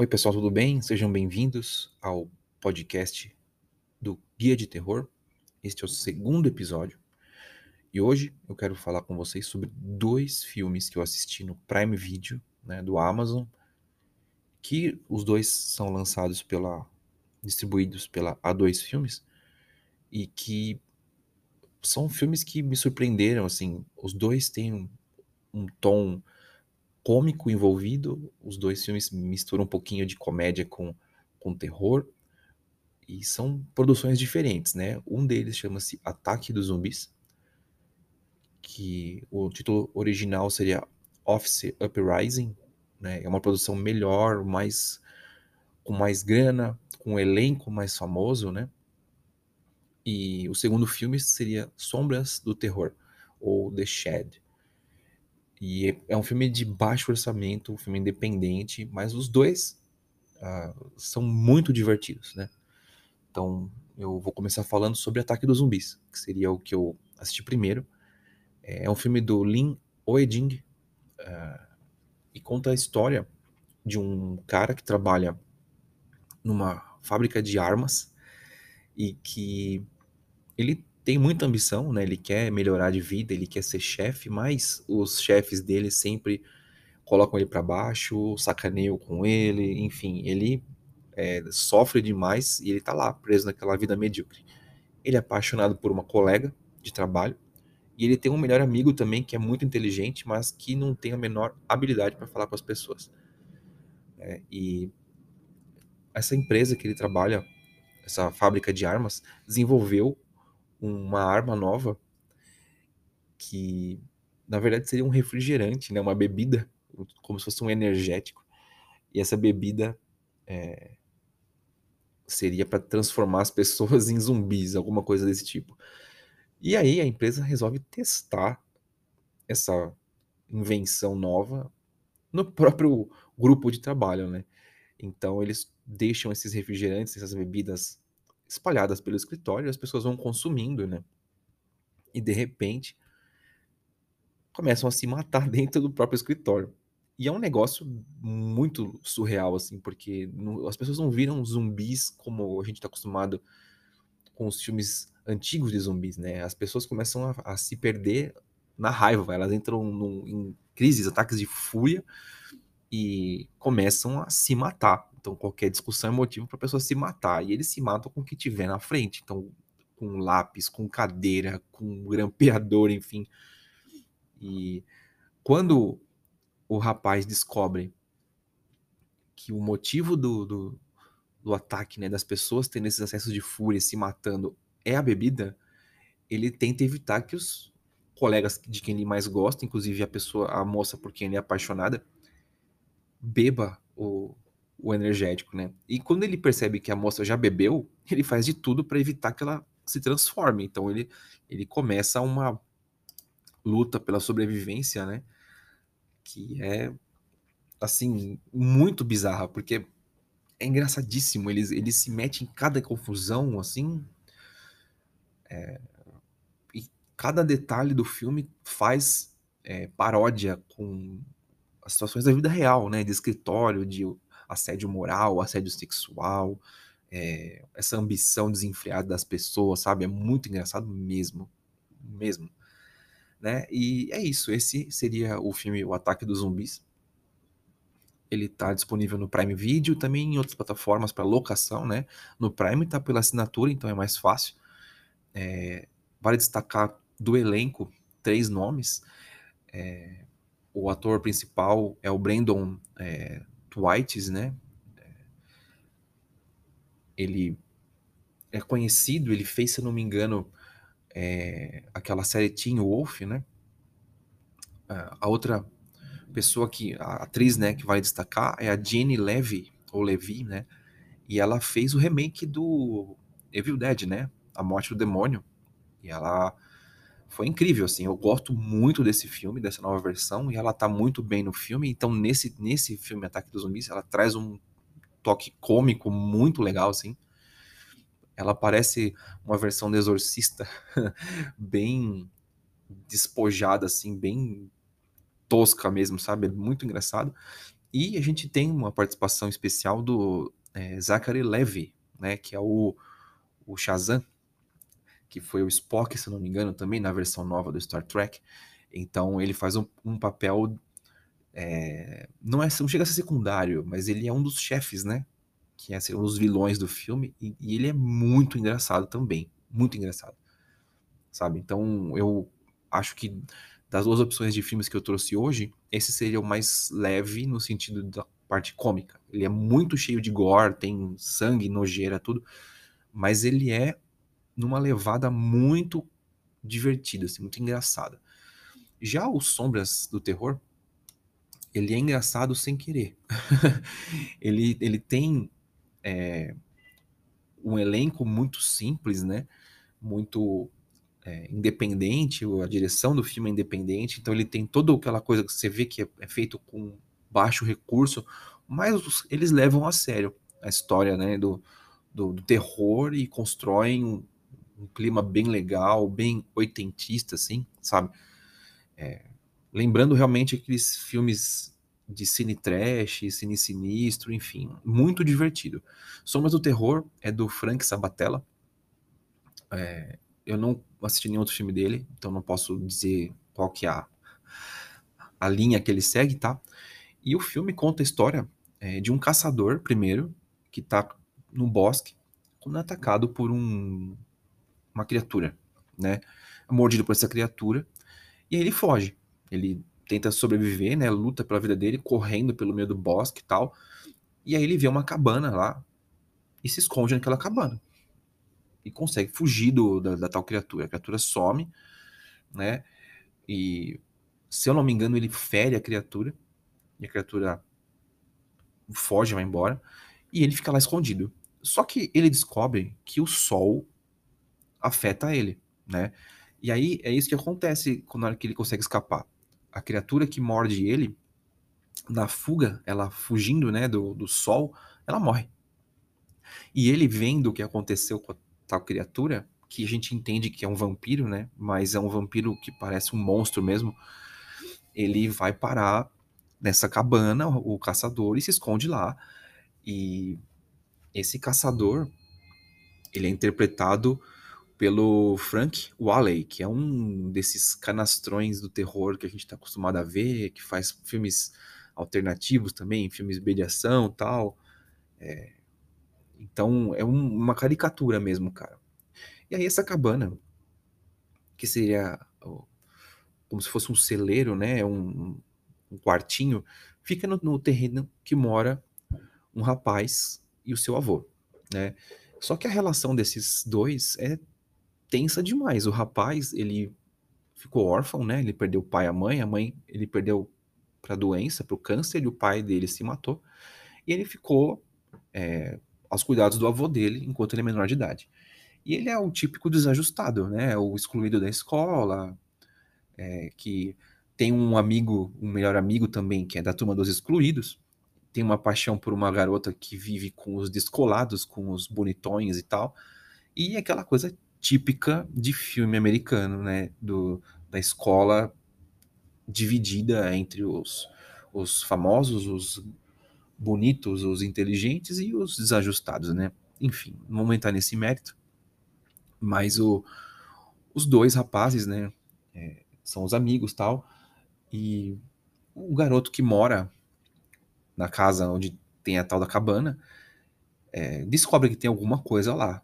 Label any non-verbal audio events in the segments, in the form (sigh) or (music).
Oi, pessoal, tudo bem? Sejam bem-vindos ao podcast do Guia de Terror. Este é o segundo episódio. E hoje eu quero falar com vocês sobre dois filmes que eu assisti no Prime Video, né, do Amazon, que os dois são lançados pela distribuídos pela A2 Filmes e que são filmes que me surpreenderam, assim, os dois têm um, um tom cômico envolvido. Os dois filmes misturam um pouquinho de comédia com, com terror. E são produções diferentes, né? Um deles chama-se Ataque dos Zumbis, que o título original seria Office Uprising, né? É uma produção melhor, mais com mais grana, com um elenco mais famoso, né? E o segundo filme seria Sombras do Terror, ou The Shed. E é um filme de baixo orçamento, um filme independente, mas os dois uh, são muito divertidos, né? Então eu vou começar falando sobre Ataque dos Zumbis, que seria o que eu assisti primeiro. É, é um filme do Lin Oeding uh, e conta a história de um cara que trabalha numa fábrica de armas e que ele tem muita ambição, né? Ele quer melhorar de vida, ele quer ser chefe, mas os chefes dele sempre colocam ele para baixo, sacaneiam com ele, enfim, ele é, sofre demais e ele tá lá preso naquela vida medíocre. Ele é apaixonado por uma colega de trabalho e ele tem um melhor amigo também que é muito inteligente, mas que não tem a menor habilidade para falar com as pessoas. É, e essa empresa que ele trabalha, essa fábrica de armas, desenvolveu uma arma nova que na verdade seria um refrigerante, né? Uma bebida, como se fosse um energético. E essa bebida é, seria para transformar as pessoas (laughs) em zumbis, alguma coisa desse tipo. E aí a empresa resolve testar essa invenção nova no próprio grupo de trabalho, né? Então eles deixam esses refrigerantes, essas bebidas espalhadas pelo escritório, as pessoas vão consumindo, né? E de repente começam a se matar (laughs) dentro do próprio escritório. E é um negócio muito surreal, assim, porque não, as pessoas não viram zumbis como a gente está acostumado com os filmes antigos de zumbis, né? As pessoas começam a, a se perder na raiva, elas entram num, em crises, ataques de fúria e começam a se matar. Então, qualquer discussão é motivo para a pessoa se matar. E eles se matam com o que tiver na frente. Então, com lápis, com cadeira, com (laughs) grampeador, enfim. E quando o rapaz descobre que o motivo do, do, do ataque, né, das pessoas tendo esses acessos de fúria, se matando, é a bebida, ele tenta evitar que os colegas de quem ele mais gosta, inclusive a pessoa, a moça por quem ele é apaixonada, beba o, o energético, né? E quando ele percebe que a moça já bebeu, (laughs) ele faz de tudo para evitar que ela se transforme. Então ele, ele começa uma luta pela sobrevivência, né? Que é assim muito bizarra, porque é engraçadíssimo. Ele, ele se mete em cada confusão, assim. É, e cada detalhe do filme faz é, paródia com as situações da vida real, né? De escritório, de assédio moral, assédio sexual, é, essa ambição desenfreada das pessoas, sabe? É muito engraçado mesmo, mesmo. Né? E é isso, esse seria o filme O Ataque dos Zumbis. Ele está disponível no Prime Video, também em outras plataformas para locação, né? No Prime está pela assinatura, então é mais fácil. É, vale destacar do elenco três nomes. É, o ator principal é o Brandon é, Whites, né? Ele é conhecido, ele fez, se não me engano, é, aquela série Teen Wolf, né? A outra pessoa que, a atriz, né, que vai destacar é a Jenny Levy, ou Levi, né? E ela fez o remake do Evil Dead, né? A Morte do Demônio. E ela foi incrível, assim. Eu gosto muito desse filme, dessa nova versão, e ela tá muito bem no filme. Então, nesse, nesse filme Ataque dos Zumbis, ela traz um toque cômico muito legal, assim. Ela parece uma versão do Exorcista (laughs) bem despojada, assim, bem tosca mesmo, sabe? É muito engraçado. E a gente tem uma participação especial do é, Zachary Levy, né, que é o, o Shazam, que foi o Spock, se não me engano, também na versão nova do Star Trek. Então ele faz um, um papel. É, não, é, não chega a ser secundário, mas ele é um dos chefes, né? Que é um dos vilões do filme. E, e ele é muito engraçado também. Muito engraçado. Sabe? Então eu acho que das duas opções de filmes que eu trouxe hoje, esse seria o mais leve no sentido da parte cômica. Ele é muito cheio de gore, tem sangue, nojeira, tudo. Mas ele é numa levada muito divertida, assim, muito engraçada. Já o Sombras do Terror, ele é engraçado sem querer. (laughs) ele, ele tem é, um elenco muito simples, né? Muito é, independente, a direção do filme é independente, então ele tem toda aquela coisa que você vê que é, é feito com baixo recurso, mas eles levam a sério a história né, do, do, do terror e constroem um, clima bem legal, bem oitentista, assim, sabe? É, lembrando realmente aqueles filmes de cine trash, cine sinistro, enfim, muito divertido. Sombras do Terror é do Frank Sabatella. É, eu não assisti nenhum outro filme dele, então não posso dizer qual que é a, a linha que ele segue, tá? E o filme conta a história é, de um caçador, primeiro, que tá no bosque, quando é atacado por um, uma criatura, né? Mordido por essa criatura, e aí ele foge. Ele tenta sobreviver, né? Luta pela vida dele, correndo pelo meio do bosque e tal. E aí ele vê uma cabana lá e se esconde naquela cabana. E consegue fugir do, da, da tal criatura. A criatura some, né? E se eu não me engano, ele fere a criatura. E a criatura foge, vai embora. E ele fica lá escondido. Só que ele descobre que o sol afeta ele, né? E aí é isso que acontece quando ele consegue escapar. A criatura que morde ele, na fuga, ela fugindo né, do, do sol, ela morre. E ele vendo o que aconteceu com a tal criatura, que a gente entende que é um vampiro, né? Mas é um vampiro que parece um monstro mesmo. Ele vai parar nessa cabana, o caçador, e se esconde lá. E esse caçador, ele é interpretado pelo Frank Whaley, que é um desses canastrões do terror que a gente está acostumado a ver, que faz filmes alternativos também, filmes de ação tal. É... Então é um, uma caricatura mesmo, cara. E aí essa cabana, que seria como se fosse um celeiro, né, um, um quartinho, fica no, no terreno que mora um rapaz e o seu avô, né? Só que a relação desses dois é tensa demais. O rapaz, ele ficou órfão, né? Ele perdeu o pai e a mãe. A mãe, ele perdeu para doença, para o câncer, e o pai dele se matou. E ele ficou é, aos cuidados do avô dele enquanto ele é menor de idade. E ele é o típico desajustado, né? O excluído da escola, é, que tem um amigo, um melhor amigo também, que é da turma dos excluídos. Tem uma paixão por uma garota que vive com os descolados, com os bonitões e tal. E aquela coisa típica de filme americano, né? Do, da escola dividida entre os, os famosos, os bonitos, os inteligentes e os desajustados, né? Enfim, não vamos entrar nesse mérito. Mas o, os dois rapazes, né? É, são os amigos tal. E o garoto que mora na casa onde tem a tal da cabana é, descobre que tem alguma coisa lá.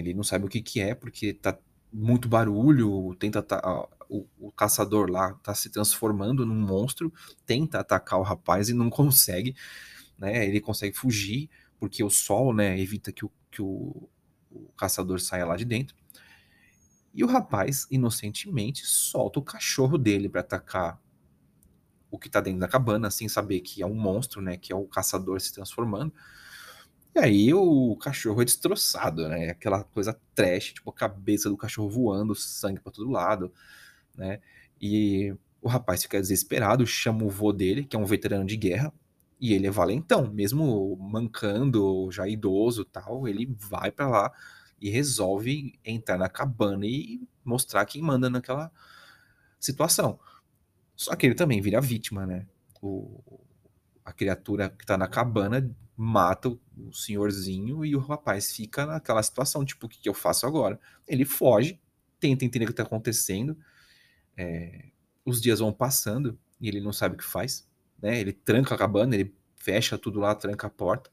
Ele não sabe o que, que é, porque tá muito barulho, tenta tá, o, o, caçador lá tá se transformando num monstro, tenta atacar o rapaz e não (laughs) consegue, né? Ele consegue fugir porque o sol, né, evita que o, que o, o caçador saia lá de dentro. E o rapaz, inocentemente, solta o cachorro dele para atacar o que tá dentro da cabana, sem saber que é um monstro, né, que é o caçador se transformando. E aí o cachorro é destroçado, né? Aquela coisa trash, tipo a cabeça do cachorro voando, sangue para todo lado, né? E o rapaz fica desesperado, chama o vô dele, que é um veterano de guerra, e ele é valentão, mesmo mancando, já idoso, tal, ele vai para lá e resolve entrar na cabana e mostrar quem manda naquela situação. Só que ele também vira vítima, né? O, a criatura que tá na cabana mata o senhorzinho e o rapaz fica naquela situação, tipo, o que, que eu faço agora? Ele foge, tenta entender o que tá acontecendo, é, os dias vão passando e ele não sabe o que faz, né? Ele tranca a cabana, ele fecha tudo lá, tranca a porta,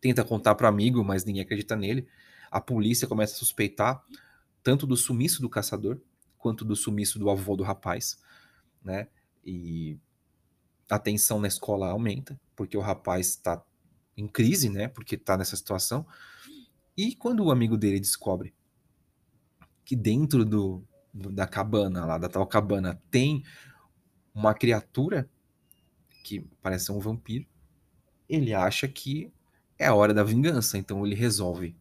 tenta contar para amigo, mas ninguém acredita nele. A polícia começa a suspeitar tanto do sumiço do caçador quanto do sumiço do avô do rapaz, né? E a tensão na escola aumenta, porque o rapaz está em crise, né? Porque está nessa situação. E quando o amigo dele descobre que dentro do, do, da cabana, lá da tal cabana, tem uma criatura que parece um vampiro, ele acha que é a hora da vingança, então ele resolve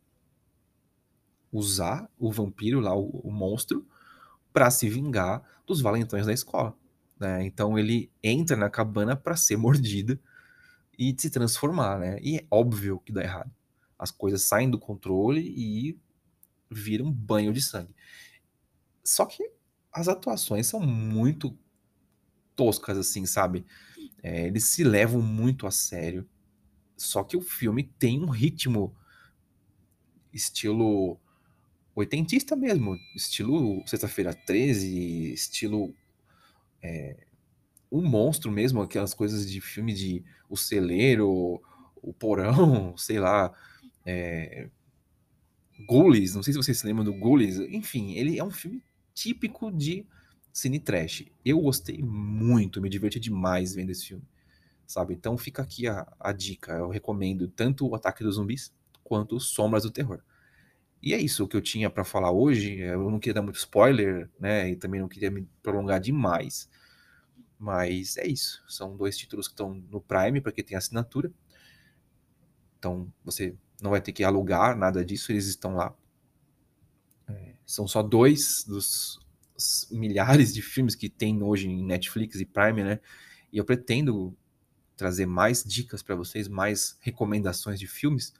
usar o vampiro lá, o, o monstro, para se vingar dos valentões da escola. Né? Então ele entra na cabana para ser (laughs) mordido e se transformar, né? E é óbvio que dá errado. As coisas saem do controle e viram um banho de sangue. Só que as atuações são muito toscas, assim, sabe? É, eles se levam muito a sério. Só que o filme tem um ritmo estilo oitentista mesmo, estilo Sexta-feira 13, estilo é, um monstro mesmo, aquelas coisas de filme de O Celeiro, O Porão, (laughs) sei lá, é, Ghoulies, não sei se vocês se lembram do Ghoulies, enfim, ele é um filme típico de cine trash. Eu gostei muito, me diverti demais vendo esse filme, sabe? Então fica aqui a, a dica, eu recomendo tanto o Ataque dos Zumbis quanto Sombras do Terror. E é isso que eu tinha para falar hoje. Eu não queria dar muito spoiler, né? E também não queria me prolongar demais. Mas é isso. São dois títulos que estão no Prime para quem tem assinatura. Então você não vai ter que alugar nada disso, eles estão lá. É, são só dois dos milhares de filmes que tem hoje em Netflix e Prime, né? E eu pretendo trazer mais dicas para vocês, mais recomendações de filmes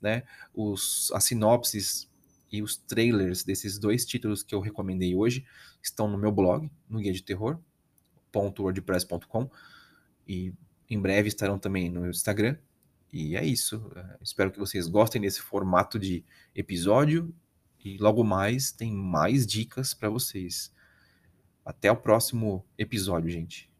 né? Os, as sinopses e os trailers desses dois títulos que eu recomendei hoje estão no meu blog, no guia de terror.wordpress.com e em breve estarão também no Instagram. E é isso. É, espero que vocês gostem desse formato de episódio e logo mais tem mais dicas para vocês. Até o próximo episódio, gente.